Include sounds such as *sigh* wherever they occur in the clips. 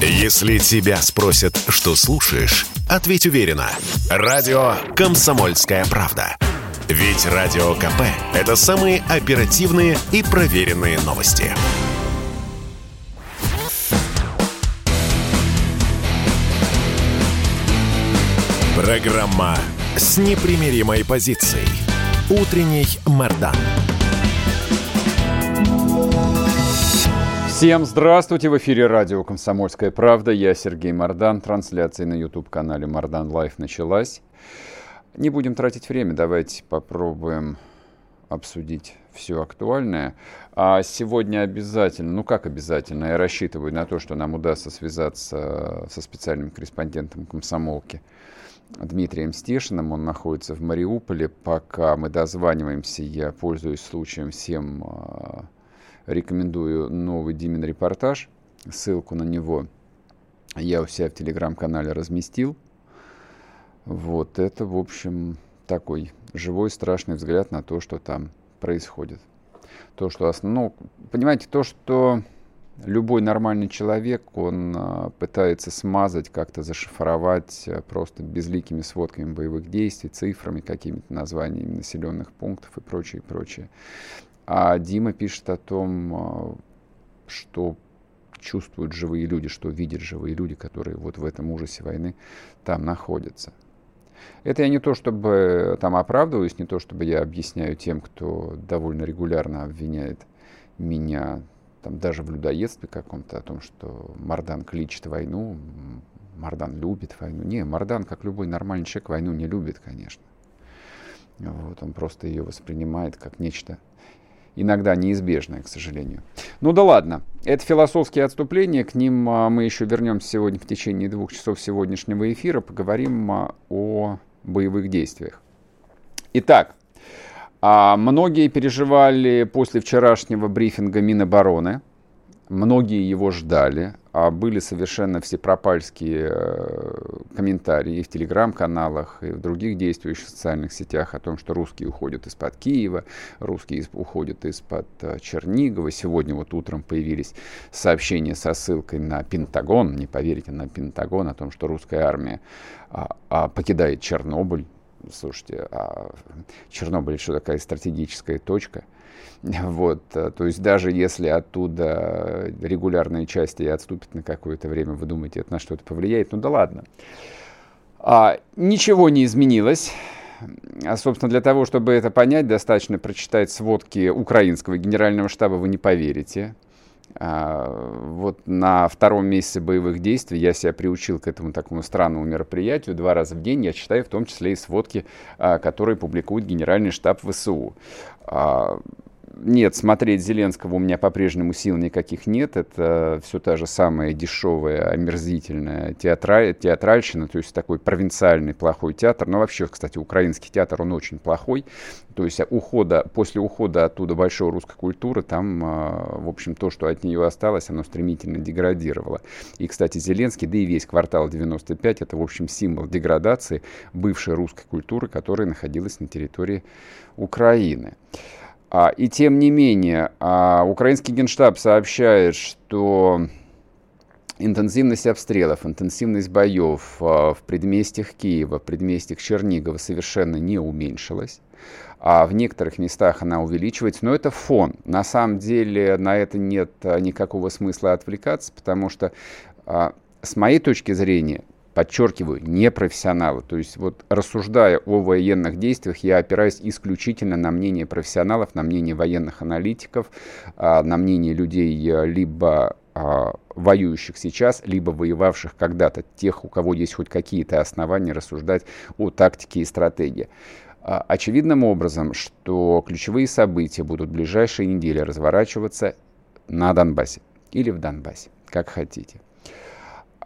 Если тебя спросят, что слушаешь, ответь уверенно. Радио «Комсомольская правда». Ведь Радио КП – это самые оперативные и проверенные новости. Программа с непримиримой позицией. Утренний Мордан. Всем здравствуйте! В эфире радио «Комсомольская правда». Я Сергей Мардан. Трансляция на YouTube-канале «Мардан Live» началась. Не будем тратить время, давайте попробуем обсудить все актуальное. А сегодня обязательно, ну как обязательно, я рассчитываю на то, что нам удастся связаться со специальным корреспондентом комсомолки Дмитрием Стешиным. Он находится в Мариуполе. Пока мы дозваниваемся, я пользуюсь случаем всем а, рекомендую новый Димин репортаж. Ссылку на него я у себя в телеграм-канале разместил. Вот это, в общем, такой живой страшный взгляд на то, что там происходит. То, что ну, понимаете, то, что любой нормальный человек, он а, пытается смазать, как-то зашифровать а, просто безликими сводками боевых действий, цифрами, какими-то названиями населенных пунктов и прочее, прочее. А Дима пишет о том, а, что чувствуют живые люди, что видят живые люди, которые вот в этом ужасе войны там находятся. Это я не то, чтобы там оправдываюсь, не то, чтобы я объясняю тем, кто довольно регулярно обвиняет меня там даже в людоедстве каком-то, о том, что Мардан кличет войну, Мардан любит войну. Не, Мардан, как любой нормальный человек, войну не любит, конечно. Вот, он просто ее воспринимает как нечто иногда неизбежное, к сожалению. Ну да ладно, это философские отступления, к ним а, мы еще вернемся сегодня в течение двух часов сегодняшнего эфира, поговорим а, о боевых действиях. Итак, а, многие переживали после вчерашнего брифинга Минобороны, многие его ждали, а были совершенно всепропальские э, комментарии в телеграм-каналах и в других действующих социальных сетях о том, что русские уходят из-под Киева, русские уходят из-под э, Чернигова. Сегодня вот утром появились сообщения со ссылкой на Пентагон, не поверите, на Пентагон, о том, что русская армия а, а, покидает Чернобыль. Слушайте, а Чернобыль что такая стратегическая точка – Вот, э, то есть даже если оттуда регулярные части отступят на какое-то время, вы думаете, это на что-то повлияет? Ну да ладно. А, ничего не изменилось. А, собственно, для того, чтобы это понять, достаточно прочитать сводки украинского генерального штаба, вы не поверите. А, вот на втором месяце боевых действий я себя приучил к этому такому странному мероприятию. Два раза в день я читаю в том числе и сводки, а, которые публикует генеральный штаб ВСУ. А, нет, смотреть Зеленского у меня по-прежнему сил никаких нет. Это все та же самая дешевая, омерзительная театра... театральщина, то есть такой провинциальный плохой театр. Но вообще, кстати, украинский театр, он очень плохой. То есть ухода, после ухода оттуда большой русской культуры, там, а, в общем, то, что от нее осталось, оно стремительно деградировало. И, кстати, Зеленский, да и весь квартал 95, это, в общем, символ деградации бывшей русской культуры, которая находилась на территории Украины. И тем не менее, а, украинский генштаб сообщает, что интенсивность обстрелов, интенсивность боев а, в предместьях Киева, в предместьях Чернигова совершенно не уменьшилась. А в некоторых местах она увеличивается, но это фон. На самом деле на это нет никакого смысла отвлекаться, потому что с моей точки зрения подчеркиваю, не профессионалы. То есть вот рассуждая о военных действиях, я опираюсь исключительно на мнение профессионалов, на мнение военных аналитиков, а, на мнение людей э, либо а, воюющих сейчас, либо воевавших когда-то, тех, у кого есть хоть какие-то основания рассуждать о тактике и стратегии. А, очевидным образом, что ключевые события будут в ближайшие недели разворачиваться на Донбассе или в Донбассе, как хотите.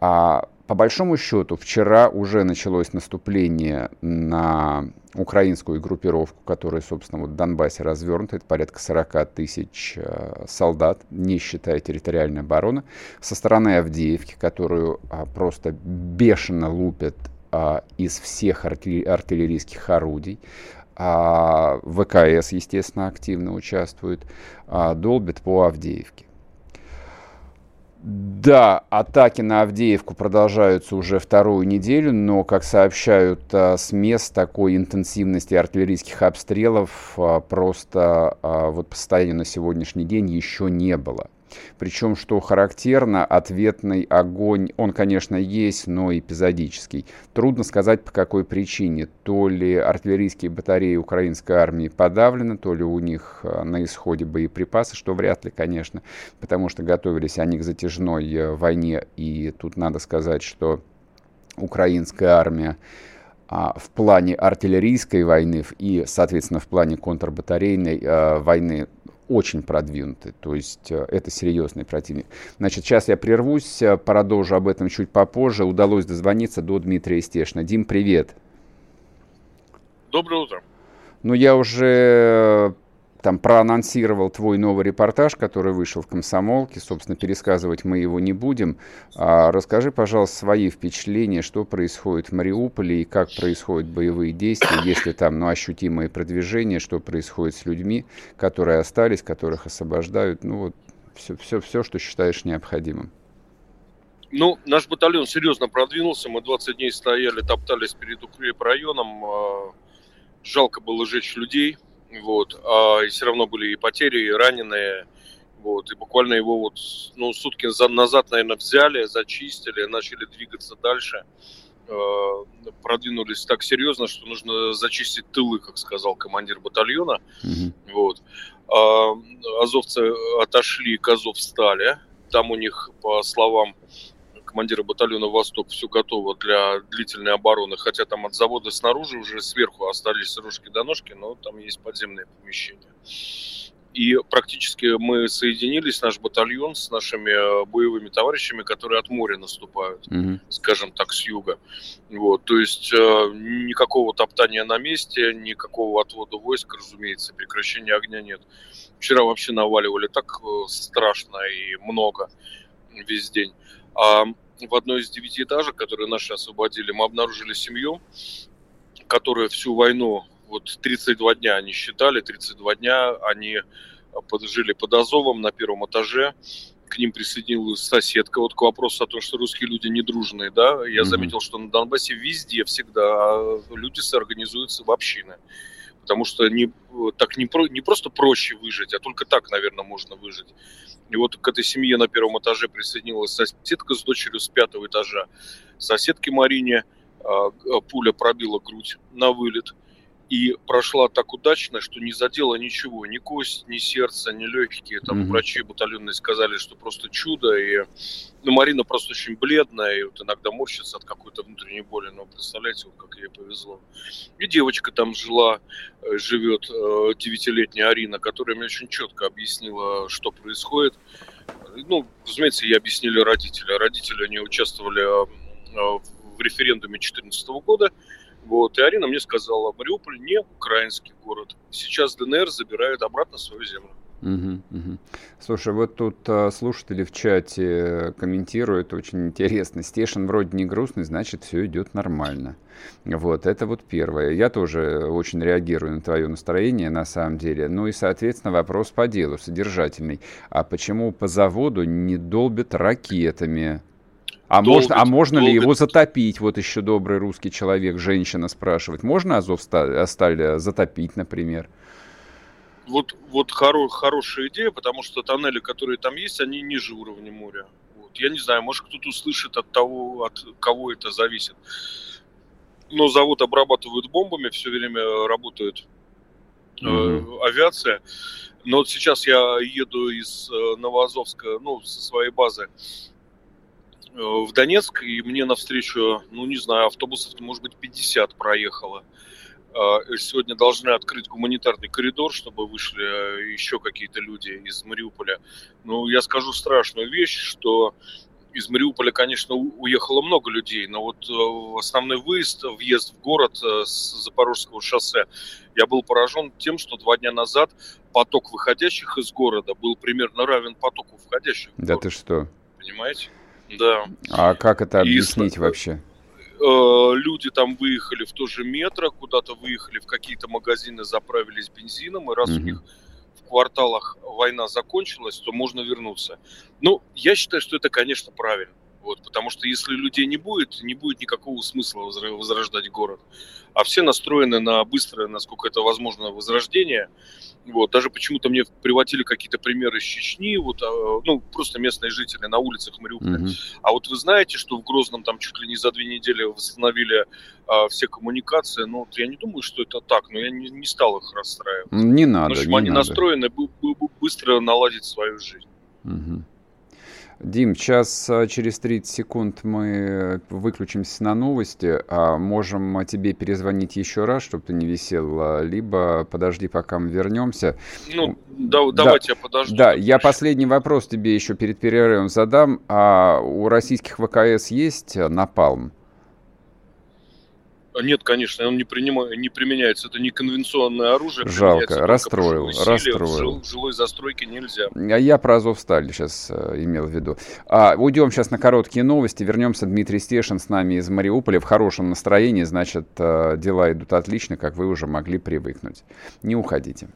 А по большому счету, вчера уже началось наступление на украинскую группировку, которая, собственно, вот в Донбассе развернута. Это порядка 40 тысяч э, солдат, не считая территориальной обороны. Со стороны Авдеевки, которую а, просто бешено лупят а, из всех артиллерийских орудий. А, ВКС, естественно, активно участвует, долбит по Авдеевке. Да, атаки на Авдеевку продолжаются уже вторую неделю, но, как сообщают а, с мест такой интенсивности артиллерийских обстрелов а, просто а, вот по состоянию на сегодняшний день еще не было. Причем, что характерно, ответный огонь, он, конечно, есть, но эпизодический. Трудно сказать, по какой причине. То ли артиллерийские батареи украинской армии подавлены, то ли у них э, на исходе боеприпасы, что вряд ли, конечно, потому что готовились они к затяжной э, войне. И тут надо сказать, что украинская армия а, в плане артиллерийской войны и, соответственно, в плане контрбатарейной э, войны очень продвинуты, то есть э, это серьезный противник. Значит, сейчас я прервусь, э, продолжу об этом чуть попозже. Удалось дозвониться до Дмитрия Стешина. Дим, привет. Доброе утро. Ну, я уже там проанонсировал твой новый репортаж, который вышел в «Комсомолке». Собственно, пересказывать мы его не будем. А расскажи, пожалуйста, свои впечатления, что происходит в Мариуполе и как происходят боевые действия, если там ну, ощутимое продвижение, что происходит с людьми, которые остались, которых освобождают. Ну, вот все, все, все, что считаешь необходимым. Ну, наш батальон серьезно продвинулся. Мы 20 дней стояли, топтались перед укрепрайоном. А, жалко было жечь людей – вот, а и все равно были и потери, и раненые, вот, и буквально его вот, ну, сутки назад, наверное, взяли, зачистили, начали двигаться дальше, э, продвинулись так серьезно, что нужно зачистить тылы, как сказал командир батальона, mm-hmm. вот. А, азовцы отошли к Азовстале, там у них, по словам командира батальона «Восток» все готово для длительной обороны, хотя там от завода снаружи уже сверху остались рожки до ножки, но там есть подземные помещения. И практически мы соединились, наш батальон, с нашими э, боевыми товарищами, которые от моря наступают, mm-hmm. скажем так, с юга. Вот, то есть э, никакого топтания на месте, никакого отвода войск, разумеется, прекращения огня нет. Вчера вообще наваливали так э, страшно и много весь день. А в одной из девятиэтажек, которые наши освободили, мы обнаружили семью, которая всю войну, вот 32 дня они считали, 32 дня они жили под Азовом на первом этаже, к ним присоединилась соседка. Вот к вопросу о том, что русские люди недружные, да, я mm-hmm. заметил, что на Донбассе везде всегда люди соорганизуются в общины. Потому что не, так не, про, не просто проще выжить, а только так, наверное, можно выжить. И вот к этой семье на первом этаже присоединилась соседка с дочерью с пятого этажа. Соседке Марине а, пуля пробила грудь на вылет и прошла так удачно, что не задела ничего, ни кость, ни сердце, ни легкие. Там mm-hmm. врачи батальонные сказали, что просто чудо. И ну, Марина просто очень бледная, и вот иногда морщится от какой-то внутренней боли. Но представляете, вот как ей повезло. И девочка там жила, э, живет, э, девятилетняя Арина, которая мне очень четко объяснила, что происходит. Ну, разумеется, ей объяснили родители. Родители, они участвовали э, в референдуме 2014 года, вот, и Арина мне сказала, Мариуполь не украинский город. Сейчас ДНР забирает обратно свою землю. Угу, угу. Слушай, вот тут а, слушатели в чате комментируют очень интересно. Стешин вроде не грустный, значит, все идет нормально. Вот, это вот первое. Я тоже очень реагирую на твое настроение, на самом деле. Ну и, соответственно, вопрос по делу, содержательный. А почему по заводу не долбят ракетами? А долбить, можно, а можно долбить. ли его затопить? Вот еще добрый русский человек, женщина спрашивает. Можно Азов сталь затопить, например? Вот, вот хоро, хорошая идея, потому что тоннели, которые там есть, они ниже уровня моря. Вот. Я не знаю, может кто-то услышит от того, от кого это зависит. Но завод обрабатывают бомбами, все время работает mm-hmm. э, авиация. Но вот сейчас я еду из э, Новоазовска, ну, со своей базы Э, в Донецк, и мне навстречу, ну, не знаю, автобусов, может быть, 50 проехало. Э, сегодня должны открыть гуманитарный коридор, чтобы вышли э, еще какие-то люди из Мариуполя. Ну, я скажу страшную вещь, что из Мариуполя, конечно, уехало много людей, но вот основной выезд, въезд в город с Запорожского шоссе, я был поражен тем, что два дня назад поток выходящих из города был примерно равен потоку входящих. Да ты что? Понимаете? Да. А как это объяснить и, вообще? Э, люди там выехали в то же метро, куда-то выехали в какие-то магазины, заправились бензином, и раз угу. у них в кварталах война закончилась, то можно вернуться. Ну, я считаю, что это, конечно, правильно. Вот, потому что если людей не будет, не будет никакого смысла возрождать город. А все настроены на быстрое, насколько это возможно, возрождение. Вот, даже почему-то мне приводили какие-то примеры из Чечни, вот, а, ну, просто местные жители на улицах Мариуполя. Mm-hmm. А вот вы знаете, что в Грозном там чуть ли не за две недели восстановили а, все коммуникации? Ну, вот я не думаю, что это так, но я не, не стал их расстраивать. Не надо, Потому что не они надо. настроены быстро наладить свою жизнь. Угу. Дим, сейчас а, через 30 секунд мы выключимся на новости, а можем тебе перезвонить еще раз, чтобы ты не висел, а, либо подожди, пока мы вернемся. Ну, да, давайте я подожду. Да, я последний вопрос тебе еще перед перерывом задам. А у российских ВКС есть напалм? Нет, конечно, он не, принимает, не применяется. Это не конвенционное оружие. Жалко, расстроил, расстроил. В жилой застройке нельзя. А я про Азовсталь сейчас э, имел в виду. А, уйдем сейчас на короткие новости. Вернемся. Дмитрий Стешин с нами из Мариуполя в хорошем настроении. Значит, э, дела идут отлично, как вы уже могли привыкнуть. Не уходите.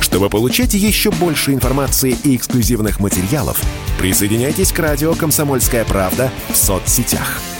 Чтобы получать еще больше информации и эксклюзивных материалов, присоединяйтесь к радио «Комсомольская правда» в соцсетях –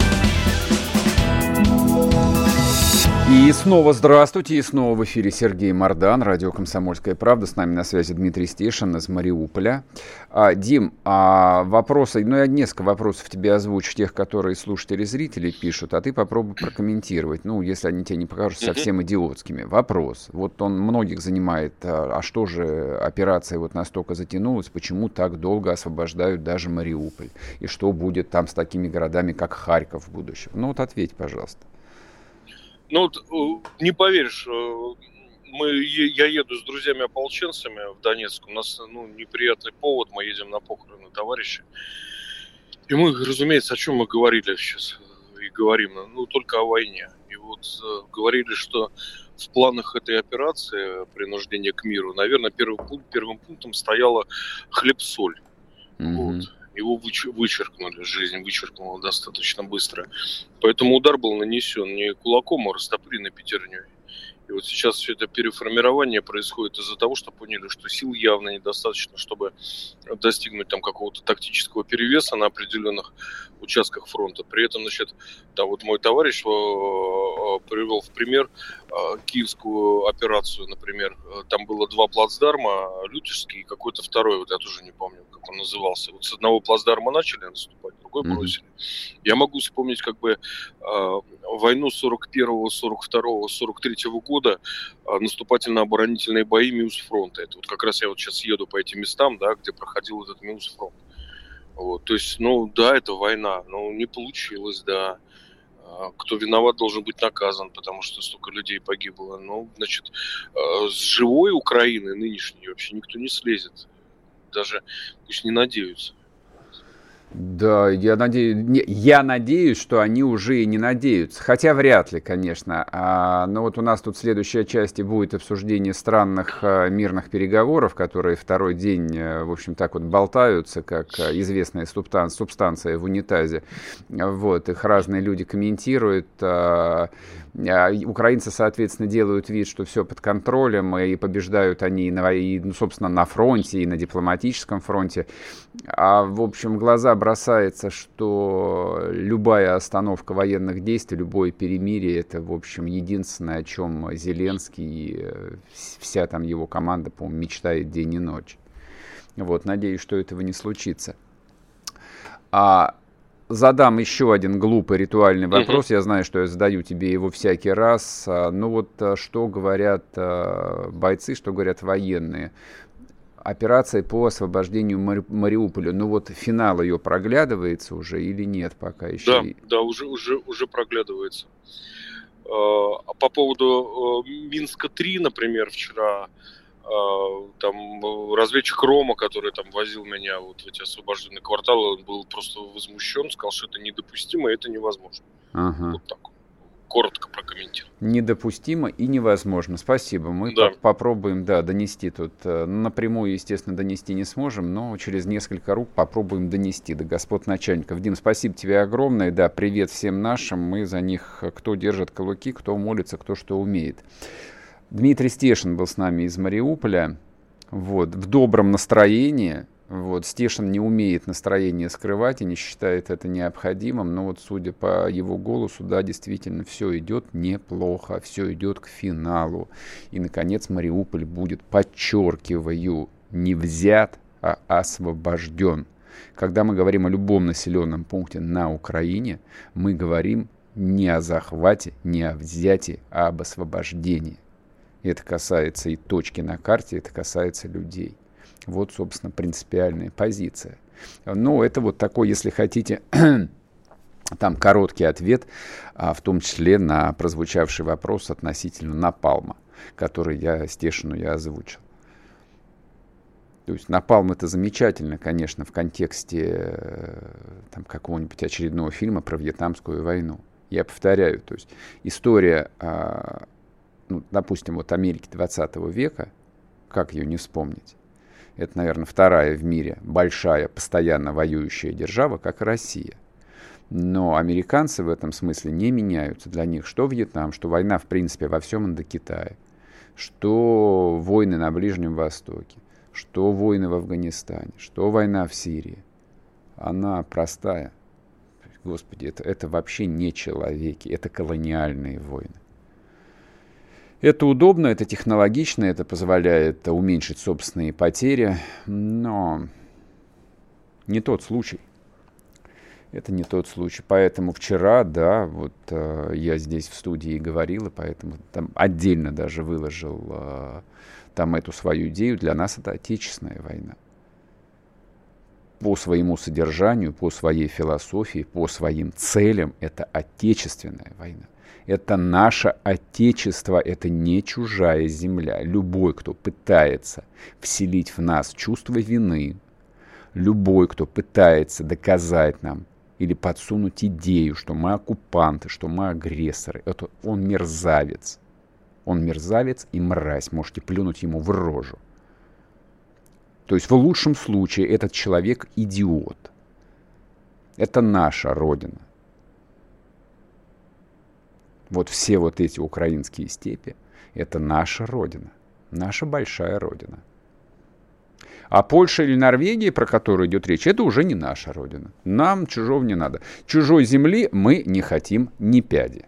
И снова здравствуйте, и снова в эфире Сергей Мордан, радио «Комсомольская правда». С нами на связи Дмитрий Стешин из Мариуполя. А, Дим, а вопросы, ну я несколько вопросов тебе озвучу, тех, которые слушатели зрители пишут, а ты попробуй прокомментировать, ну, если они тебе не покажутся совсем идиотскими. Вопрос, вот он многих занимает, а, а что же операция вот настолько затянулась, почему так долго освобождают даже Мариуполь? И что будет там с такими городами, как Харьков в будущем? Ну вот ответь, пожалуйста. Ну, вот, э, не поверишь, э, мы, я еду с друзьями-ополченцами в Донецк. У нас ну, неприятный повод, мы едем на похороны товарища. И мы, разумеется, о чем мы говорили сейчас и говорим, ну, только о войне. И вот э, говорили, что в планах этой операции принуждения к миру, наверное, первым, первым пунктом стояла хлеб-соль. Mm-hmm. Вот его вычеркнули, жизнь вычеркнула достаточно быстро. Поэтому удар был нанесен не кулаком, а растопыренной пятерней. И вот сейчас все это переформирование происходит из-за того, что поняли, что сил явно недостаточно, чтобы достигнуть там какого-то тактического перевеса на определенных участках фронта. При этом, значит, да, вот мой товарищ э, э, привел в пример э, киевскую операцию, например. Там было два плацдарма, Лютежский и какой-то второй, вот я тоже не помню, как он назывался. Вот с одного плацдарма начали наступать, другой бросили. Mm-hmm. Я могу вспомнить как бы войну 41-го, 42-го, 43-го года, наступательно-оборонительные бои Миус-фронта. Это вот как раз я вот сейчас еду по этим местам, да, где проходил этот Миус-фронт. Вот, то есть, ну да, это война, но не получилось, да. А, кто виноват, должен быть наказан, потому что столько людей погибло. Ну, значит, с живой Украины нынешней вообще никто не слезет. Даже пусть не надеются. Да, я надеюсь, я надеюсь, что они уже и не надеются. Хотя вряд ли, конечно. А, но вот у нас тут в следующей части будет обсуждение странных а, мирных переговоров, которые второй день, а, в общем, так вот болтаются, как а, известная субстанция, субстанция в унитазе. Вот, их разные люди комментируют. А, украинцы, соответственно, делают вид, что все под контролем, и побеждают они, и, ну, собственно, на фронте, и на дипломатическом фронте. А, в общем, глаза бросается, что любая остановка военных действий, любое перемирие, это, в общем, единственное, о чем Зеленский и э, вся там его команда, по-моему, мечтает день и ночь. Вот, надеюсь, что этого не случится. А задам еще один глупый ритуальный вопрос. Я знаю, что я задаю тебе его всякий раз. А, ну вот а, что говорят а, бойцы, что говорят военные? Операция по освобождению Мари- Мариуполя. Ну вот финал ее проглядывается уже или нет пока еще? Да, да, уже, уже, уже проглядывается. По поводу Минска-3, например, вчера там разведчик Рома, который там возил меня вот в эти освобожденные кварталы, он был просто возмущен, сказал, что это недопустимо, и это невозможно. Ага. Вот так коротко прокомментирую. Недопустимо и невозможно. Спасибо. Мы да. попробуем, да, донести тут. Э, напрямую, естественно, донести не сможем, но через несколько рук попробуем донести до господ начальников. Дим, спасибо тебе огромное. Да, привет всем нашим. Мы за них, э, кто держит кулаки, кто молится, кто что умеет. Дмитрий Стешин был с нами из Мариуполя. Вот, в добром настроении. Вот, Стешин не умеет настроение скрывать и не считает это необходимым, но вот судя по его голосу, да, действительно, все идет неплохо, все идет к финалу. И, наконец, Мариуполь будет, подчеркиваю, не взят, а освобожден. Когда мы говорим о любом населенном пункте на Украине, мы говорим не о захвате, не о взятии, а об освобождении. Это касается и точки на карте, это касается людей. Вот, собственно, принципиальная позиция. Ну, это вот такой, если хотите, *clears throat* там короткий ответ, а, в том числе на прозвучавший вопрос относительно Напалма, который я Стешину я озвучил. То есть Напалм это замечательно, конечно, в контексте э, там, какого-нибудь очередного фильма про Вьетнамскую войну. Я повторяю, то есть история, а, ну, допустим, вот Америки 20 века, как ее не вспомнить? Это, наверное, вторая в мире большая, постоянно воюющая держава, как Россия. Но американцы в этом смысле не меняются. Для них что Вьетнам, что война, в принципе, во всем Индокитае, что войны на Ближнем Востоке, что войны в Афганистане, что война в Сирии. Она простая. Господи, это, это вообще не человеки, это колониальные войны. Это удобно, это технологично, это позволяет уменьшить собственные потери, но не тот случай. Это не тот случай. Поэтому вчера, да, вот э, я здесь в студии говорил, и поэтому там отдельно даже выложил э, там эту свою идею. Для нас это отечественная война. По своему содержанию, по своей философии, по своим целям это отечественная война. Это наше Отечество, это не чужая земля. Любой, кто пытается вселить в нас чувство вины, любой, кто пытается доказать нам или подсунуть идею, что мы оккупанты, что мы агрессоры, это он мерзавец. Он мерзавец и мразь. Можете плюнуть ему в рожу. То есть в лучшем случае этот человек идиот. Это наша Родина. Вот все вот эти украинские степи – это наша родина, наша большая родина. А Польша или Норвегия, про которую идет речь, это уже не наша родина. Нам чужого не надо. Чужой земли мы не хотим ни пяди.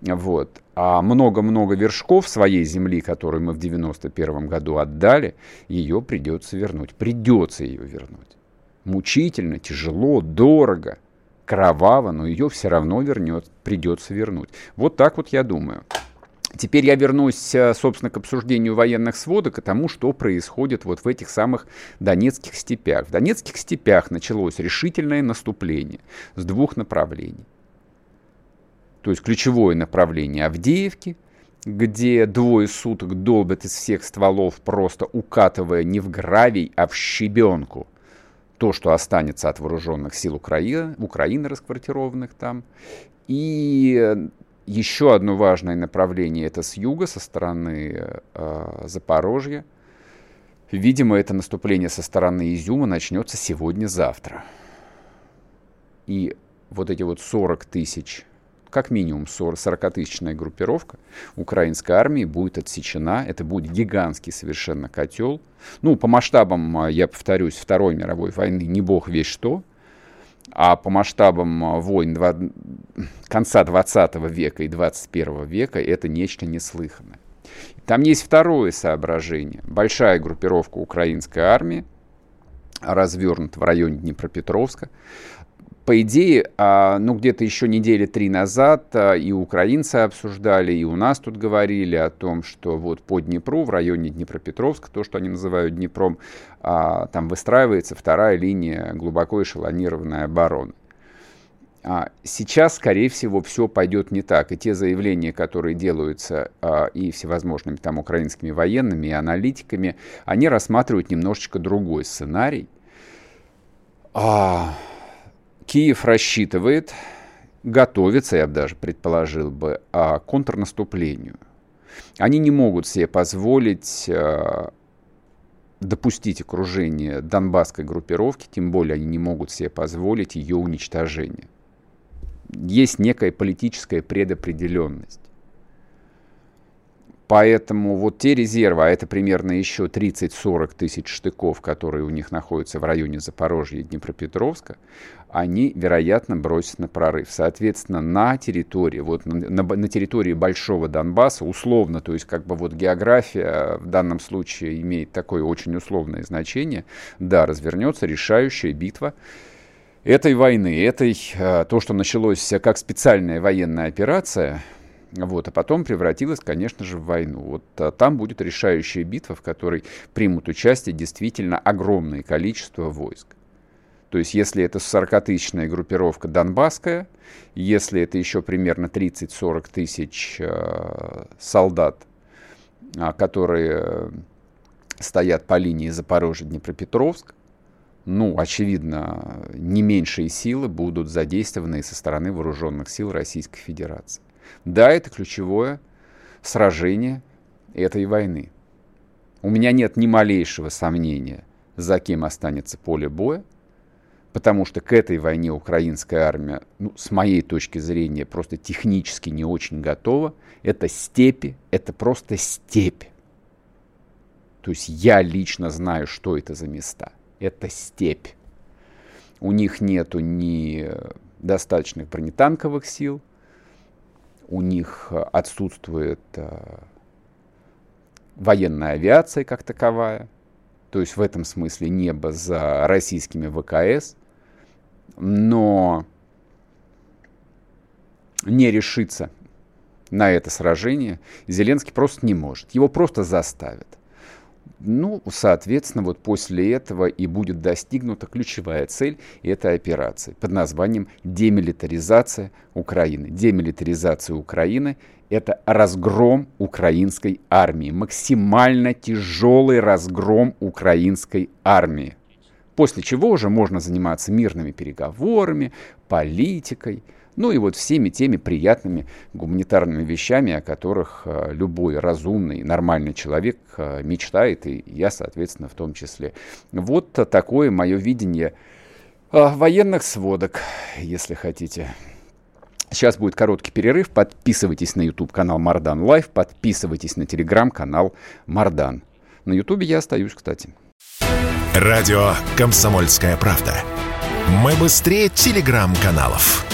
Вот. А много-много вершков своей земли, которую мы в 91 году отдали, ее придется вернуть. Придется ее вернуть. Мучительно, тяжело, дорого – кроваво, но ее все равно вернет, придется вернуть. Вот так вот я думаю. Теперь я вернусь, э, собственно, к обсуждению военных сводок и тому, что происходит вот в этих самых Донецких степях. В Донецких степях началось решительное наступление с двух направлений. То есть ключевое направление Авдеевки, где двое суток долбят из всех стволов, просто укатывая не в гравий, а в щебенку то, что останется от вооруженных сил Украины, Украины расквартированных там. И еще одно важное направление это с юга, со стороны э, Запорожья. Видимо, это наступление со стороны Изюма начнется сегодня-завтра. И вот эти вот 40 тысяч как минимум 40-тысячная группировка украинской армии будет отсечена. Это будет гигантский совершенно котел. Ну, по масштабам, а, я повторюсь, Второй мировой войны не бог весь что. А по масштабам а, войн два... конца 20 века и 21 века это нечто неслыханное. Там есть второе соображение. Большая группировка украинской армии развернута в районе Днепропетровска по идее, а, ну, где-то еще недели три назад а, и украинцы обсуждали, и у нас тут говорили о том, что вот по Днепру, в районе Днепропетровска, то, что они называют Днепром, а, там выстраивается вторая линия глубоко эшелонированной обороны. Сейчас, скорее всего, все пойдет не так. И те заявления, которые делаются и всевозможными там украинскими военными и аналитиками, они рассматривают немножечко другой сценарий. Киев рассчитывает, готовится, я бы даже предположил бы, а, контрнаступлению. Они не могут себе позволить а, допустить окружение донбасской группировки, тем более они не могут себе позволить ее уничтожение. Есть некая политическая предопределенность. Поэтому вот те резервы, а это примерно еще 30-40 тысяч штыков, которые у них находятся в районе Запорожья и Днепропетровска, они, вероятно, бросят на прорыв. Соответственно, на территории, вот на, на, на территории Большого Донбасса, условно, то есть как бы вот география в данном случае имеет такое очень условное значение, да, развернется решающая битва этой войны, этой, а, то, что началось как специальная военная операция, вот, а потом превратилась, конечно же, в войну. Вот а, там будет решающая битва, в которой примут участие действительно огромное количество войск. То есть, если это 40-тысячная группировка донбасская, если это еще примерно 30-40 тысяч э, солдат, э, которые стоят по линии Запорожье-Днепропетровск, ну, очевидно, не меньшие силы будут задействованы со стороны вооруженных сил Российской Федерации. Да, это ключевое сражение этой войны. У меня нет ни малейшего сомнения, за кем останется поле боя, потому что к этой войне украинская армия, ну, с моей точки зрения, просто технически не очень готова. Это степи, это просто степь. То есть я лично знаю, что это за места. Это степь. У них нету ни достаточных бронетанковых сил, у них отсутствует э, военная авиация как таковая, то есть в этом смысле небо за российскими ВКС, но не решиться на это сражение Зеленский просто не может. Его просто заставят. Ну, соответственно, вот после этого и будет достигнута ключевая цель этой операции под названием демилитаризация Украины. Демилитаризация Украины – это разгром украинской армии, максимально тяжелый разгром украинской армии. После чего уже можно заниматься мирными переговорами, политикой – ну и вот всеми теми приятными гуманитарными вещами, о которых э, любой разумный, нормальный человек э, мечтает, и я, соответственно, в том числе. Вот такое мое видение э, военных сводок, если хотите. Сейчас будет короткий перерыв. Подписывайтесь на YouTube канал Мардан Лайв, подписывайтесь на телеграм канал Мардан. На YouTube я остаюсь, кстати. Радио Комсомольская правда. Мы быстрее телеграм-каналов.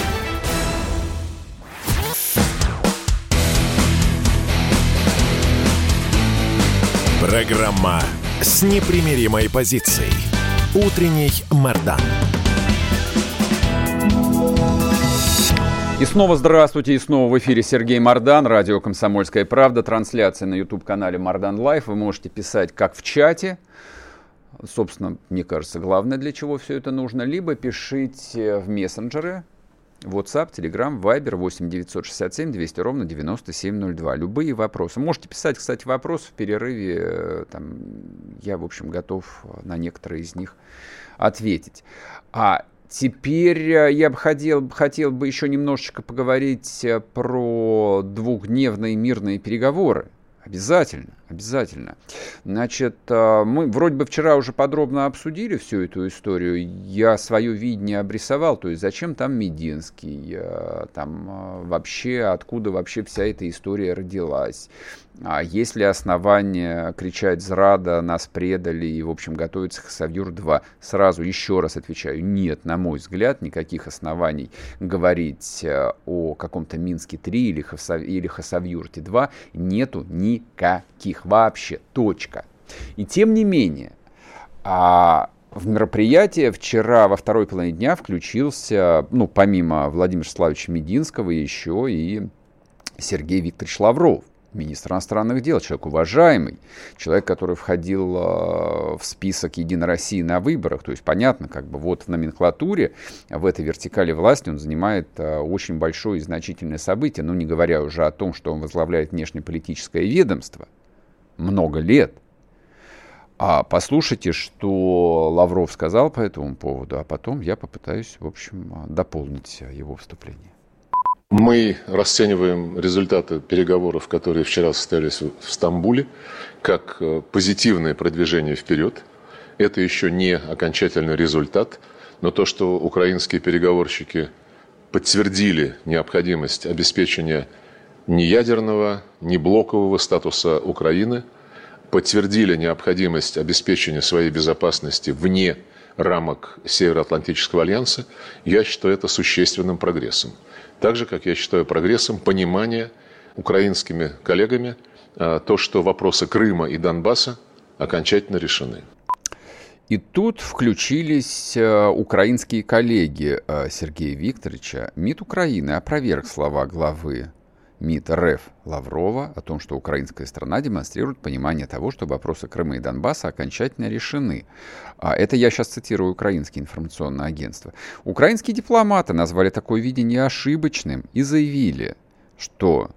Программа с непримиримой позицией. Утренний Мардан. И снова здравствуйте, и снова в эфире Сергей Мардан, радио «Комсомольская правда», трансляция на YouTube-канале Мардан Live. Вы можете писать как в чате, собственно, мне кажется, главное, для чего все это нужно, либо пишите в мессенджеры, WhatsApp, Telegram, Viber 8 967 200 ровно 9702. Любые вопросы. Можете писать, кстати, вопросы в перерыве. Э, там, я, в общем, готов на некоторые из них ответить. А теперь э, я бы хотел, хотел бы еще немножечко поговорить э, про двухдневные мирные переговоры. Обязательно, обязательно. Значит, а, мы вроде бы вчера уже подробно обсудили всю эту историю. Я свое видение обрисовал, то есть зачем там Мединский, а, там а, вообще, откуда вообще вся эта история родилась. А есть ли основания кричать «Зрада», «Нас предали» и, в общем, готовится Хасавюр-2? Сразу еще раз отвечаю, нет, на мой взгляд, никаких оснований говорить э, о каком-то Минске-3 или, Хасав... или Хасавюрте-2 нету никаких вообще, точка. И тем не менее, а в мероприятие вчера во второй половине дня включился, ну, помимо Владимира Славовича Мединского, еще и Сергей Викторович Лавров – министр иностранных дел, человек уважаемый, человек, который входил в список Единой России на выборах. То есть понятно, как бы вот в номенклатуре, в этой вертикали власти он занимает очень большое и значительное событие, ну не говоря уже о том, что он возглавляет внешнеполитическое ведомство много лет. А послушайте, что Лавров сказал по этому поводу, а потом я попытаюсь, в общем, дополнить его вступление. Мы расцениваем результаты переговоров, которые вчера состоялись в Стамбуле, как э, позитивное продвижение вперед. Это еще не окончательный результат, но то, что украинские переговорщики подтвердили необходимость обеспечения ни ядерного, ни блокового статуса Украины, подтвердили необходимость обеспечения своей безопасности вне рамок Североатлантического альянса, я считаю это существенным прогрессом. Так же, как я считаю прогрессом понимание украинскими коллегами а, то, что вопросы Крыма и Донбасса окончательно решены. И тут включились э, украинские коллеги э, Сергея Викторовича. МИД Украины опроверг слова главы МИД РФ Лаврова о том, что украинская страна демонстрирует понимание того, что вопросы Крыма и Донбасса окончательно решены. А это я сейчас цитирую украинские информационные агентства. Украинские дипломаты назвали такое видение ошибочным и заявили, что,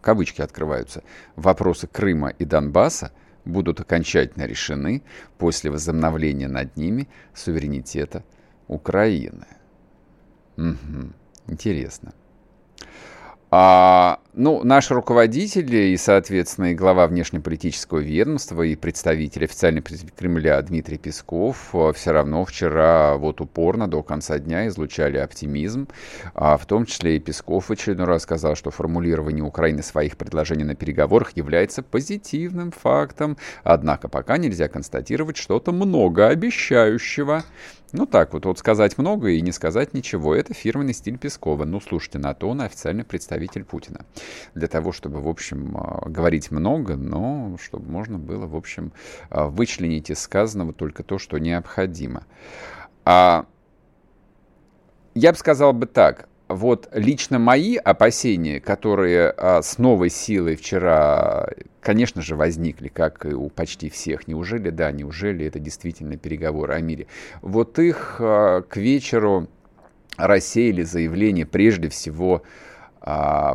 кавычки открываются, вопросы Крыма и Донбасса будут окончательно решены после возобновления над ними суверенитета Украины. Угу. Интересно. А, ну, наши руководители и, соответственно, и глава внешнеполитического ведомства, и представитель, официальный представитель Кремля Дмитрий Песков а, все равно вчера вот упорно до конца дня излучали оптимизм. А, в том числе и Песков в очередной раз сказал, что формулирование Украины своих предложений на переговорах является позитивным фактом. Однако пока нельзя констатировать что-то многообещающего. Ну так вот, вот сказать много и не сказать ничего. Это фирменный стиль Пескова. Ну, слушайте, на то он официальный представитель Путина. Для того, чтобы, в общем, а, говорить много, но чтобы можно было, в общем, а, вычленить из сказанного только то, что необходимо. А я бы сказал бы так вот лично мои опасения, которые а, с новой силой вчера, конечно же, возникли, как и у почти всех, неужели, да, неужели это действительно переговоры о мире, вот их а, к вечеру рассеяли заявления прежде всего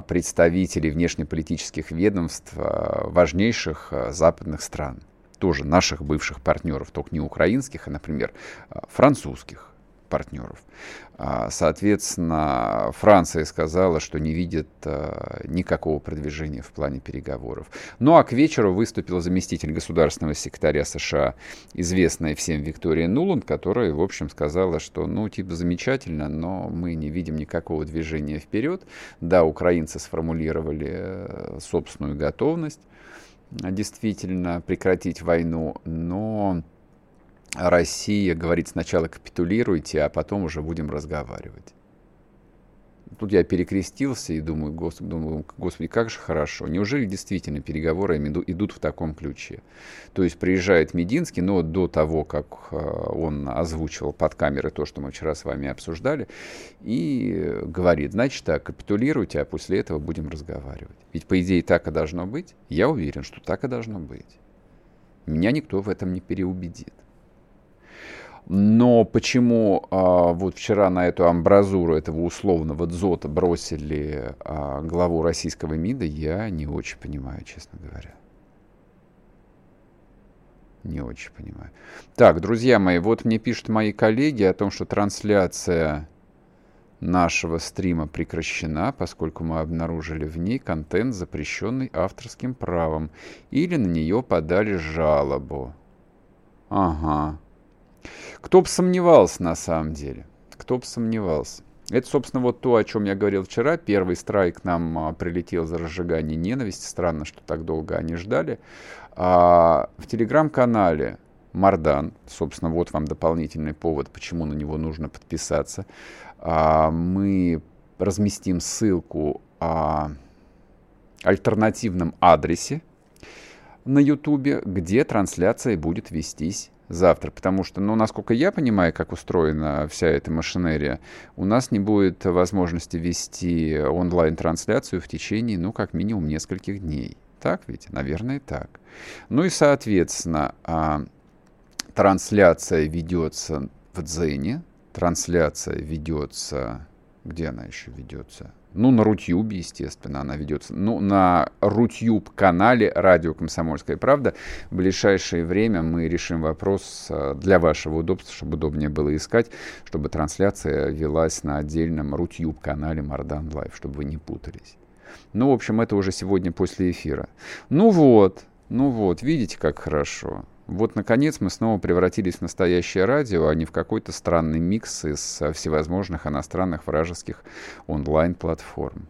представителей внешнеполитических ведомств а, важнейших а, западных стран, тоже наших бывших партнеров, только не украинских, а, например, а, французских партнеров. А, соответственно, Франция сказала, что не видит а, никакого продвижения в плане переговоров. Ну а к вечеру выступил заместитель государственного секретаря США, известная всем Виктория Нуланд, которая, в общем, сказала, что, ну, типа, замечательно, но мы не видим никакого движения вперед. Да, украинцы сформулировали э, собственную готовность действительно прекратить войну, но Россия говорит сначала капитулируйте, а потом уже будем разговаривать. Тут я перекрестился и думаю, господи, думаю, господи, как же хорошо. Неужели действительно переговоры идут в таком ключе? То есть приезжает Мединский, но до того, как э, он озвучивал под камерой то, что мы вчера с вами обсуждали, и говорит, значит так, капитулируйте, а после этого будем разговаривать. Ведь по идее так и должно быть. Я уверен, что так и должно быть. Меня никто в этом не переубедит. Но почему а, вот вчера на эту амбразуру этого условного дзота бросили а, главу российского МИДа, я не очень понимаю, честно говоря. Не очень понимаю. Так, друзья мои, вот мне пишут мои коллеги о том, что трансляция нашего стрима прекращена, поскольку мы обнаружили в ней контент, запрещенный авторским правом, или на нее подали жалобу. Ага. Кто бы сомневался на самом деле? Кто бы сомневался? Это, собственно, вот то, о чем я говорил вчера. Первый страйк нам а, прилетел за разжигание ненависти. Странно, что так долго они ждали. А, в телеграм-канале Мардан, собственно, вот вам дополнительный повод, почему на него нужно подписаться. А, мы разместим ссылку о альтернативном адресе на Ютубе, где трансляция будет вестись завтра, потому что, ну, насколько я понимаю, как устроена вся эта машинерия, у нас не будет возможности вести онлайн-трансляцию в течение, ну, как минимум нескольких дней. Так ведь? Наверное, так. Ну и, соответственно, а, трансляция ведется в Дзене, трансляция ведется... Где она еще ведется? Ну, на Рутюбе, естественно, она ведется. Ну, на Рутюб-канале «Радио Комсомольская правда» в ближайшее время мы решим вопрос э, для вашего удобства, чтобы удобнее было искать, чтобы трансляция велась на отдельном Рутюб-канале «Мардан Лайв», чтобы вы не путались. Ну, в общем, это уже сегодня после эфира. Ну вот, ну вот, видите, как хорошо. Вот, наконец, мы снова превратились в настоящее радио, а не в какой-то странный микс из э, всевозможных иностранных вражеских онлайн-платформ.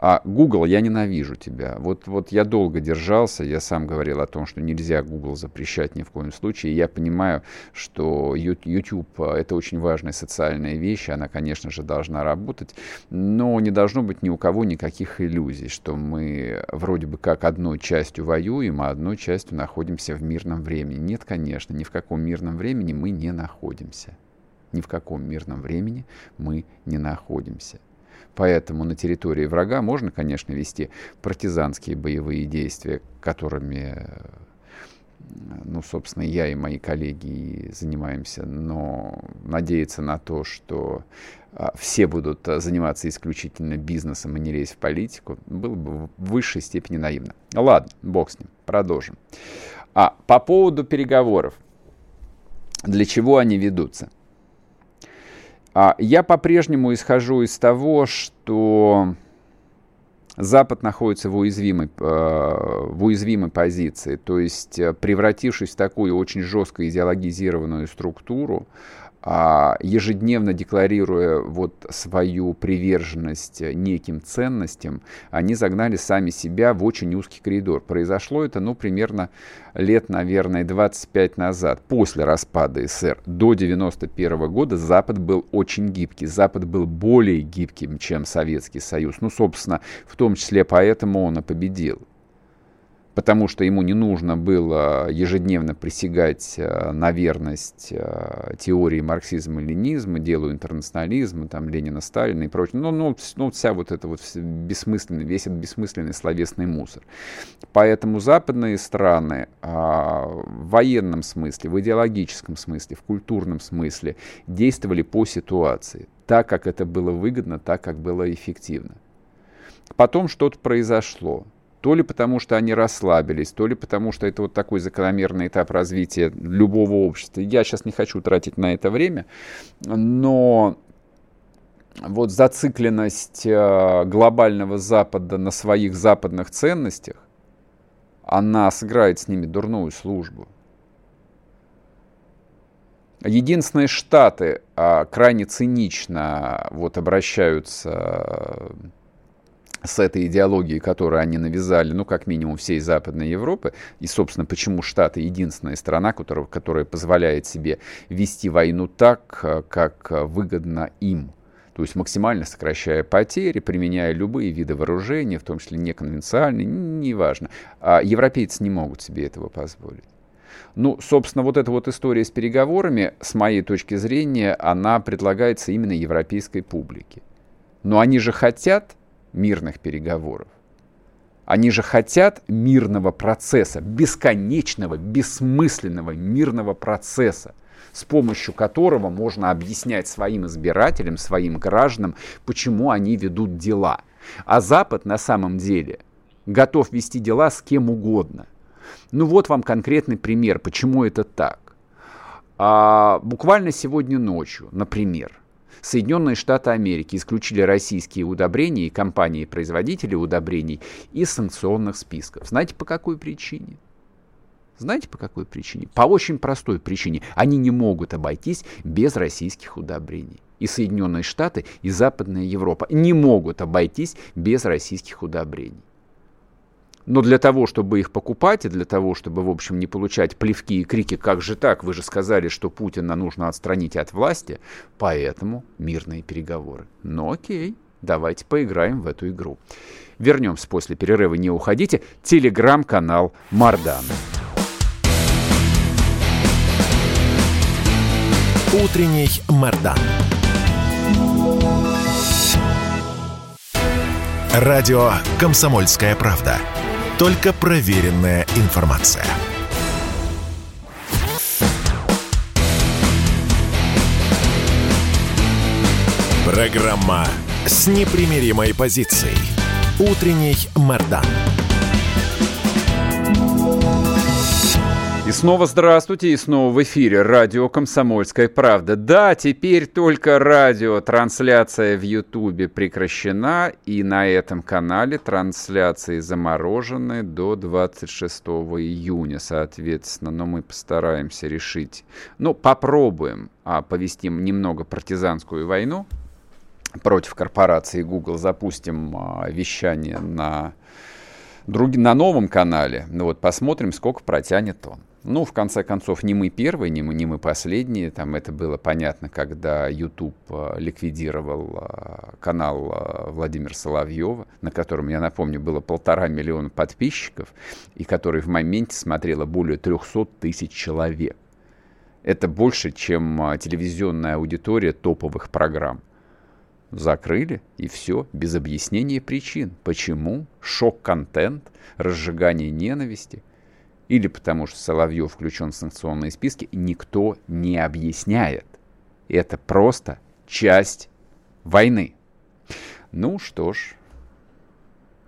А Google, я ненавижу тебя. Вот, вот я долго держался, я сам говорил о том, что нельзя Google запрещать ни в коем случае. Я понимаю, что YouTube — это очень важная социальная вещь, она, конечно же, должна работать, но не должно быть ни у кого никаких иллюзий, что мы вроде бы как одной частью воюем, а одной частью находимся в мирном времени. Нет, конечно, ни в каком мирном времени мы не находимся. Ни в каком мирном времени мы не находимся. Поэтому на территории врага можно, конечно, вести партизанские боевые действия, которыми, ну, собственно, я и мои коллеги занимаемся, но надеяться на то, что а, все будут заниматься исключительно бизнесом и не лезть в политику, было бы в высшей степени наивно. Ладно, бог с ним, продолжим. А по поводу переговоров. Для чего они ведутся? А, я по-прежнему исхожу из того, что Запад находится в уязвимой, э, в уязвимой позиции, то есть э, превратившись в такую очень жестко идеологизированную структуру, ежедневно декларируя вот свою приверженность неким ценностям, они загнали сами себя в очень узкий коридор. Произошло это, ну, примерно лет, наверное, 25 назад, после распада СССР. До 91 года Запад был очень гибкий. Запад был более гибким, чем Советский Союз. Ну, собственно, в том числе поэтому он и победил потому что ему не нужно было ежедневно присягать э, на верность э, теории марксизма-ленизма, делу интернационализма, там, Ленина, Сталина и прочее. Ну, ну, ну, вся вот это вот бессмысленный, весь этот бессмысленный словесный мусор. Поэтому западные страны а, в военном смысле, в идеологическом смысле, в культурном смысле действовали по ситуации, так, как это было выгодно, так, как было эффективно. Потом что-то произошло. То ли потому, что они расслабились, то ли потому, что это вот такой закономерный этап развития любого общества. Я сейчас не хочу тратить на это время, но вот зацикленность э, глобального Запада на своих западных ценностях, она сыграет с ними дурную службу. Единственные штаты а, крайне цинично вот, обращаются с этой идеологией, которую они навязали, ну, как минимум, всей Западной Европы, и, собственно, почему Штаты единственная страна, которая, которая позволяет себе вести войну так, э, как выгодно им, то есть максимально сокращая потери, применяя любые виды вооружения, в том числе неконвенциальные, неважно. А европейцы не могут себе этого позволить. Ну, собственно, вот эта вот история с переговорами, с моей точки зрения, она предлагается именно европейской публике. Но они же хотят мирных переговоров. Они же хотят мирного процесса, бесконечного, бессмысленного мирного процесса, с помощью которого можно объяснять своим избирателям, своим гражданам, почему они ведут дела. А Запад на самом деле готов вести дела с кем угодно. Ну вот вам конкретный пример, почему это так. А, буквально сегодня ночью, например, Соединенные Штаты Америки исключили российские удобрения и компании-производители удобрений из санкционных списков. Знаете, по какой причине? Знаете, по какой причине? По очень простой причине. Они не могут обойтись без российских удобрений. И Соединенные Штаты, и Западная Европа не могут обойтись без российских удобрений. Но для того, чтобы их покупать, и для того, чтобы, в общем, не получать плевки и крики «как же так? Вы же сказали, что Путина нужно отстранить от власти», поэтому мирные переговоры. Ну окей, давайте поиграем в эту игру. Вернемся после перерыва, не уходите. Телеграм-канал Мардан. Утренний Мардан. Радио «Комсомольская правда». Только проверенная информация. Программа с непримиримой позицией. Утренний Мордан. И снова здравствуйте, и снова в эфире радио «Комсомольская правда». Да, теперь только радио, трансляция в Ютубе прекращена, и на этом канале трансляции заморожены до 26 июня, соответственно. Но мы постараемся решить, ну, попробуем а, повести немного партизанскую войну против корпорации Google. Запустим а, вещание на, друг, на новом канале. Ну вот посмотрим, сколько протянет он. Ну, в конце концов, не мы первые, не мы, не мы последние. Там это было понятно, когда YouTube э, ликвидировал э, канал э, Владимира Соловьева, на котором, я напомню, было полтора миллиона подписчиков, и который в моменте смотрело более 300 тысяч человек. Это больше, чем телевизионная аудитория топовых программ. Закрыли, и все, без объяснения причин. Почему? Шок-контент, разжигание ненависти или потому что Соловьев включен в санкционные списки, никто не объясняет. Это просто часть войны. Ну что ж,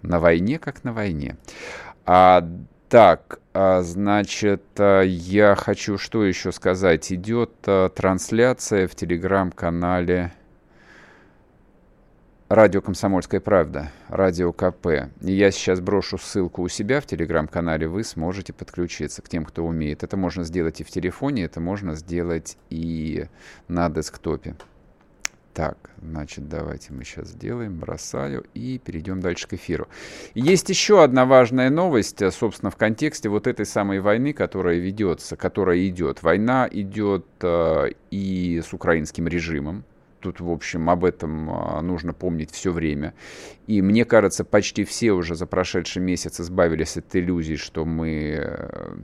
на войне как на войне. А, так, а, значит, а, я хочу что еще сказать. Идет а, трансляция в телеграм-канале Радио «Комсомольская правда», радио КП. И я сейчас брошу ссылку у себя в телеграм-канале, вы сможете подключиться к тем, кто умеет. Это можно сделать и в телефоне, это можно сделать и на десктопе. Так, значит, давайте мы сейчас сделаем, бросаю и перейдем дальше к эфиру. Есть еще одна важная новость, собственно, в контексте вот этой самой войны, которая ведется, которая идет. Война идет э, и с украинским режимом, тут, в общем, об этом а, нужно помнить все время. И мне кажется, почти все уже за прошедший месяц избавились от иллюзий, что мы э,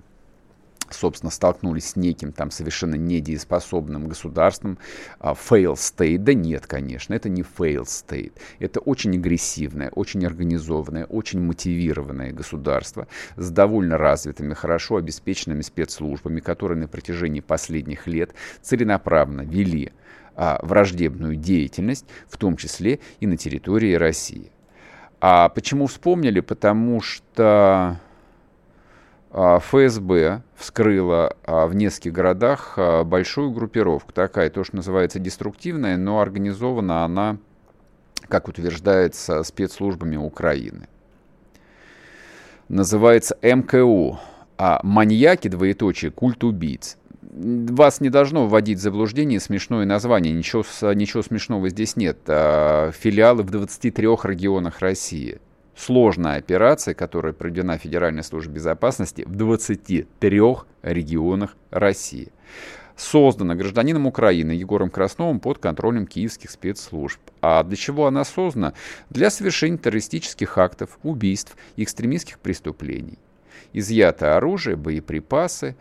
собственно, столкнулись с неким там совершенно недееспособным государством, а, fail state, да нет, конечно, это не fail state, это очень агрессивное, очень организованное, очень мотивированное государство с довольно развитыми, хорошо обеспеченными спецслужбами, которые на протяжении последних лет целенаправленно вели а, враждебную деятельность, в том числе и на территории России. А почему вспомнили? Потому что а, ФСБ вскрыла а, в нескольких городах а, большую группировку, такая, то, что называется деструктивная, но организована она, как утверждается, спецслужбами Украины. Называется МКУ, а маньяки, двоеточие, культ убийц вас не должно вводить в заблуждение смешное название. Ничего, ничего смешного здесь нет. А, филиалы в 23 регионах России. Сложная операция, которая проведена Федеральной службой безопасности в 23 регионах России. Создана гражданином Украины Егором Красновым под контролем киевских спецслужб. А для чего она создана? Для совершения террористических актов, убийств экстремистских преступлений. Изъято оружие, боеприпасы,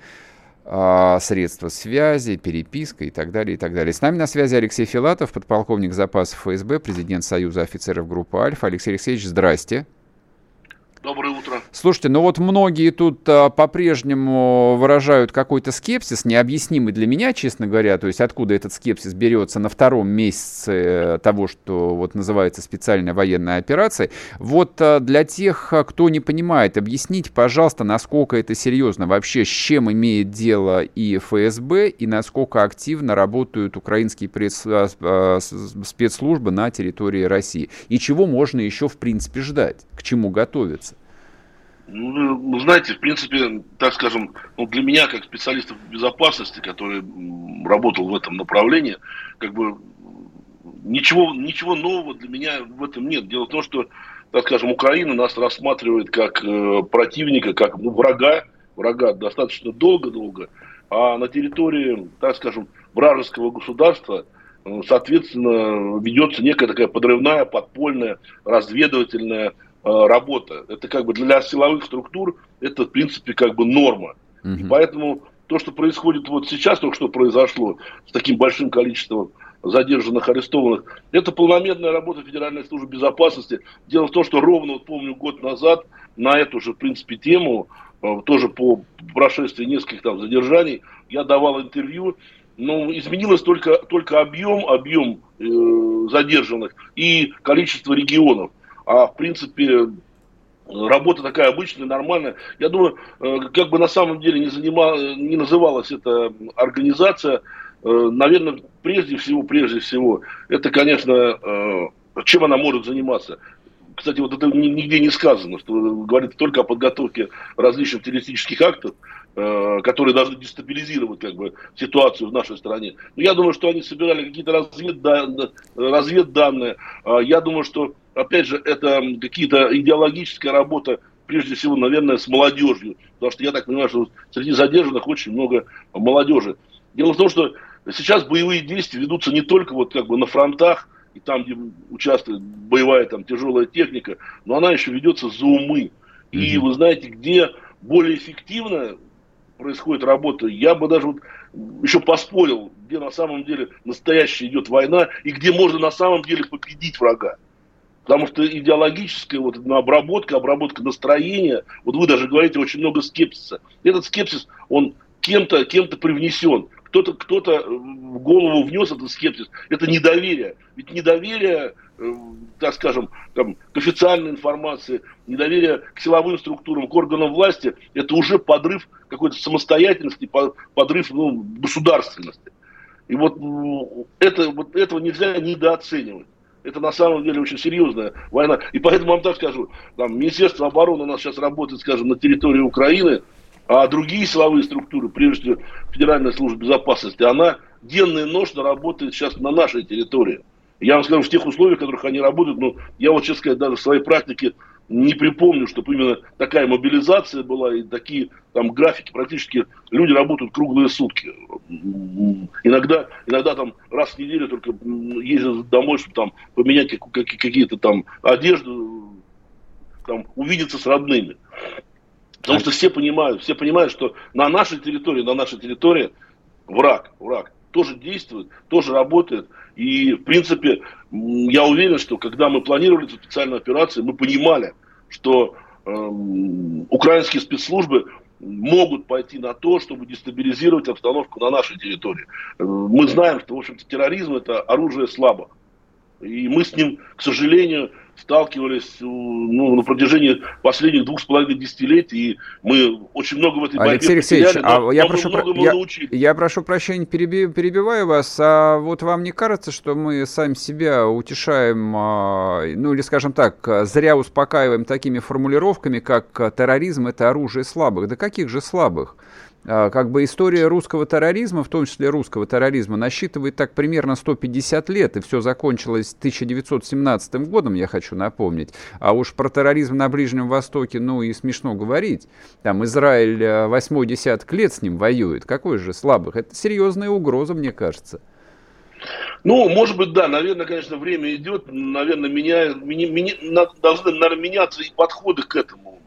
средства связи, переписка и так далее, и так далее. С нами на связи Алексей Филатов, подполковник запасов ФСБ, президент Союза офицеров группы Альфа. Алексей Алексеевич, здрасте. Доброе утро. Слушайте, ну вот многие тут а, по-прежнему выражают какой-то скепсис, необъяснимый для меня, честно говоря, то есть откуда этот скепсис берется на втором месяце э, того, что вот называется специальная военная операция. Вот а, для тех, а, кто не понимает, объясните, пожалуйста, насколько это серьезно вообще, с чем имеет дело и ФСБ, и насколько активно работают украинские пресс, а, а спецслужбы на территории России, и чего можно еще в принципе ждать, к чему готовиться. Ну, знаете, в принципе, так скажем, ну, для меня, как специалиста в безопасности, который работал в этом направлении, как бы ничего, ничего нового для меня в этом нет. Дело в том, что, так скажем, Украина нас рассматривает как э, противника, как ну, врага, врага достаточно долго-долго, а на территории, так скажем, вражеского государства, э, соответственно, ведется некая такая подрывная, подпольная, разведывательная работа. Это как бы для силовых структур это, в принципе, как бы норма. Угу. И поэтому то, что происходит вот сейчас, то, что произошло с таким большим количеством задержанных, арестованных. Это полномерная работа Федеральной службы безопасности. Дело в том, что ровно, вот помню, год назад на эту же, в принципе, тему, э, тоже по прошествии нескольких там задержаний, я давал интервью, но изменилось только, только объем, объем э, задержанных и количество регионов. А в принципе работа такая обычная, нормальная. Я думаю, э, как бы на самом деле не, занимал, не называлась эта организация, э, наверное, прежде всего, прежде всего, это, конечно, э, чем она может заниматься. Кстати, вот это нигде не сказано, что говорит только о подготовке различных террористических актов, которые должны дестабилизировать как бы, ситуацию в нашей стране. Но я думаю, что они собирали какие-то разведданные, разведданные. Я думаю, что опять же, это какие-то идеологическая работа, прежде всего, наверное, с молодежью. Потому что я так понимаю, что среди задержанных очень много молодежи. Дело в том, что сейчас боевые действия ведутся не только вот как бы на фронтах, и там, где участвует боевая там тяжелая техника, но она еще ведется за умы. И вы знаете, где более эффективно происходит работа, я бы даже вот еще поспорил, где на самом деле настоящая идет война и где можно на самом деле победить врага. Потому что идеологическая вот обработка, обработка настроения, вот вы даже говорите очень много скепсиса. Этот скепсис, он кем-то кем привнесен. Кто-то кто в голову внес этот скепсис. Это недоверие. Ведь недоверие, так скажем, там, к официальной информации, недоверие к силовым структурам, к органам власти, это уже подрыв какой-то самостоятельности, подрыв ну, государственности. И вот, это, вот этого нельзя недооценивать. Это на самом деле очень серьезная война. И поэтому вам так скажу, там, Министерство обороны у нас сейчас работает, скажем, на территории Украины, а другие силовые структуры, прежде всего Федеральная служба безопасности, она денно и ночно работает сейчас на нашей территории. Я вам скажу, в тех условиях, в которых они работают, ну, я вот, честно сказать, даже в своей практике не припомню, чтобы именно такая мобилизация была и такие там графики. Практически люди работают круглые сутки. Иногда, иногда там раз в неделю только ездят домой, чтобы там поменять какие-то там одежду, там увидеться с родными. Потому что все понимают, все понимают, что на нашей территории, на нашей территории враг, враг тоже действует, тоже работает. И, в принципе, я уверен, что когда мы планировали эту специальную операцию, мы понимали, что э, украинские спецслужбы могут пойти на то, чтобы дестабилизировать обстановку на нашей территории. Э, мы знаем, что, в общем-то, терроризм – это оружие слабых. И мы с ним, к сожалению, сталкивались ну, на протяжении последних двух с половиной десятилетий, и мы очень много в этой борьбе Алексей Алексеевич, потеряли, а я, прошу, про... я, я прошу прощения, переби... перебиваю вас, а вот вам не кажется, что мы сами себя утешаем, а, ну или, скажем так, зря успокаиваем такими формулировками, как терроризм – это оружие слабых? Да каких же слабых? А, как бы история русского терроризма, в том числе русского терроризма, насчитывает так примерно 150 лет, и все закончилось 1917 годом, я хочу напомнить. А уж про терроризм на Ближнем Востоке, ну и смешно говорить. Там Израиль 8 э, десяток лет с ним воюет. Какой же слабых? Это серьезная угроза, мне кажется. Ну, может быть, да, наверное, конечно, время идет, наверное, меня, меня, меня, должны, наверное, меняться и подходы к этому.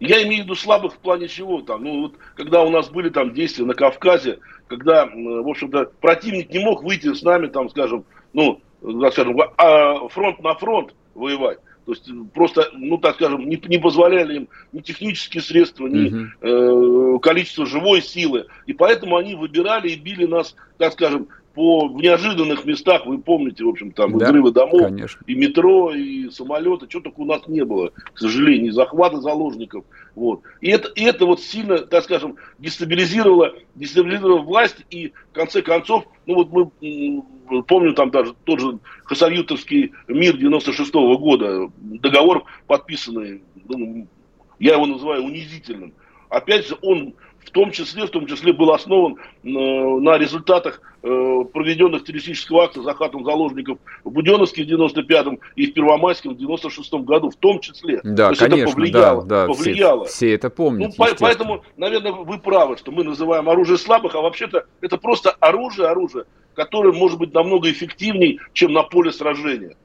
Я имею в виду слабых в плане чего там. Ну, вот, когда у нас были там действия на Кавказе, когда, в общем-то, противник не мог выйти с нами, там, скажем, ну, так скажем, а, фронт на фронт воевать. То есть просто, ну так скажем, не, не позволяли им ни технические средства, ни uh-huh. э, количество живой силы. И поэтому они выбирали и били нас, так скажем, по, в неожиданных местах, вы помните, в общем, там да, взрывы домов, конечно. и метро, и самолеты, что только у нас не было, к сожалению, и захвата заложников. Вот. И, это, и это вот сильно, так скажем, дестабилизировало, дестабилизировало власть, и в конце концов, ну вот мы помню там даже тот же Хасавютовский мир 96 -го года, договор подписанный, ну, я его называю унизительным. Опять же, он в том числе, в том числе был основан э, на результатах э, проведенных террористического акта захватом заложников в Буденовске в 95-м и в Первомайском в 96-м году, в том числе. Да, То конечно, это повлияло, да, да, повлияло. Все, все это помнят. Ну, поэтому, наверное, вы правы, что мы называем оружие слабых, а вообще-то это просто оружие, оружие, которое может быть намного эффективнее, чем на поле сражения.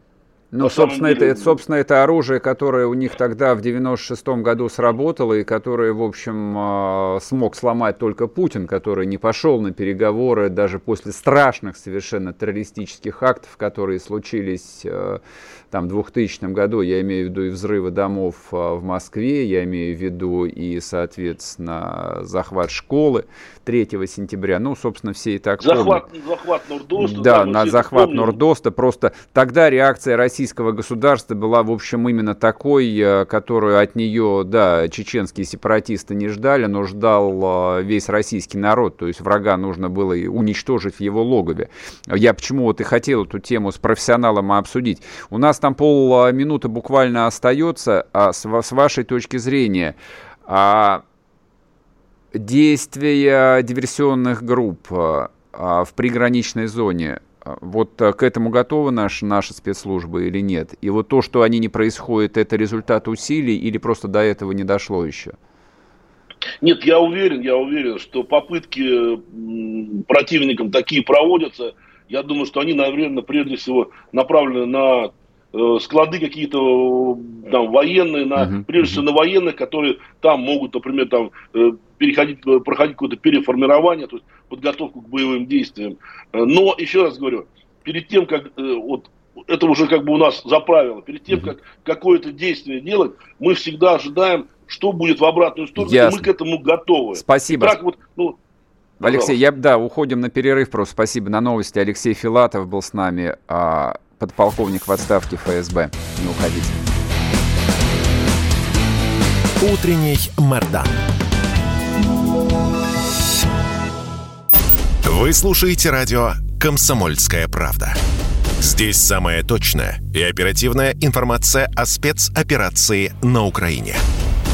Ну, собственно, деле... это, собственно, это оружие, которое у них тогда в 96-м году сработало, и которое, в общем, а, смог сломать только Путин, который не пошел на переговоры даже после страшных совершенно террористических актов, которые случились э, там, в 2000 году, я имею в виду и взрывы домов а, в Москве, я имею в виду и, соответственно, захват школы 3 сентября. Ну, собственно, все и так захват, помнят. Захват Нордоста. Да, на захват помнят. Нордоста. Просто тогда реакция российского государства была, в общем, именно такой, э, которую от нее, да, чеченские сепаратисты не ждали, но ждал э, весь российский народ. То есть врага нужно было уничтожить в его логове. Я почему вот и хотел эту тему с профессионалом обсудить. У нас там полминуты буквально остается, а с, с вашей точки зрения, а действия диверсионных групп а, в приграничной зоне, вот к этому готовы наши, наши спецслужбы или нет? И вот то, что они не происходят, это результат усилий или просто до этого не дошло еще? Нет, я уверен, я уверен, что попытки противникам такие проводятся. Я думаю, что они, наверное, прежде всего направлены на Э, склады какие-то там военные, на, uh-huh. прежде всего на военных, которые там могут, например, там э, переходить, э, проходить какое-то переформирование, то есть подготовку к боевым действиям. Но, еще раз говорю, перед тем, как вот это уже как бы у нас за правило, перед тем, как какое-то действие делать, мы всегда ожидаем, что будет в обратную сторону, Ясно. и мы к этому готовы. Спасибо. так вот, ну, Алексей, я, да, уходим на перерыв просто. Спасибо на новости. Алексей Филатов был с нами. Подполковник в отставке ФСБ. Не уходите. Утренний Мордан. Вы слушаете радио «Комсомольская правда». Здесь самая точная и оперативная информация о спецоперации на Украине.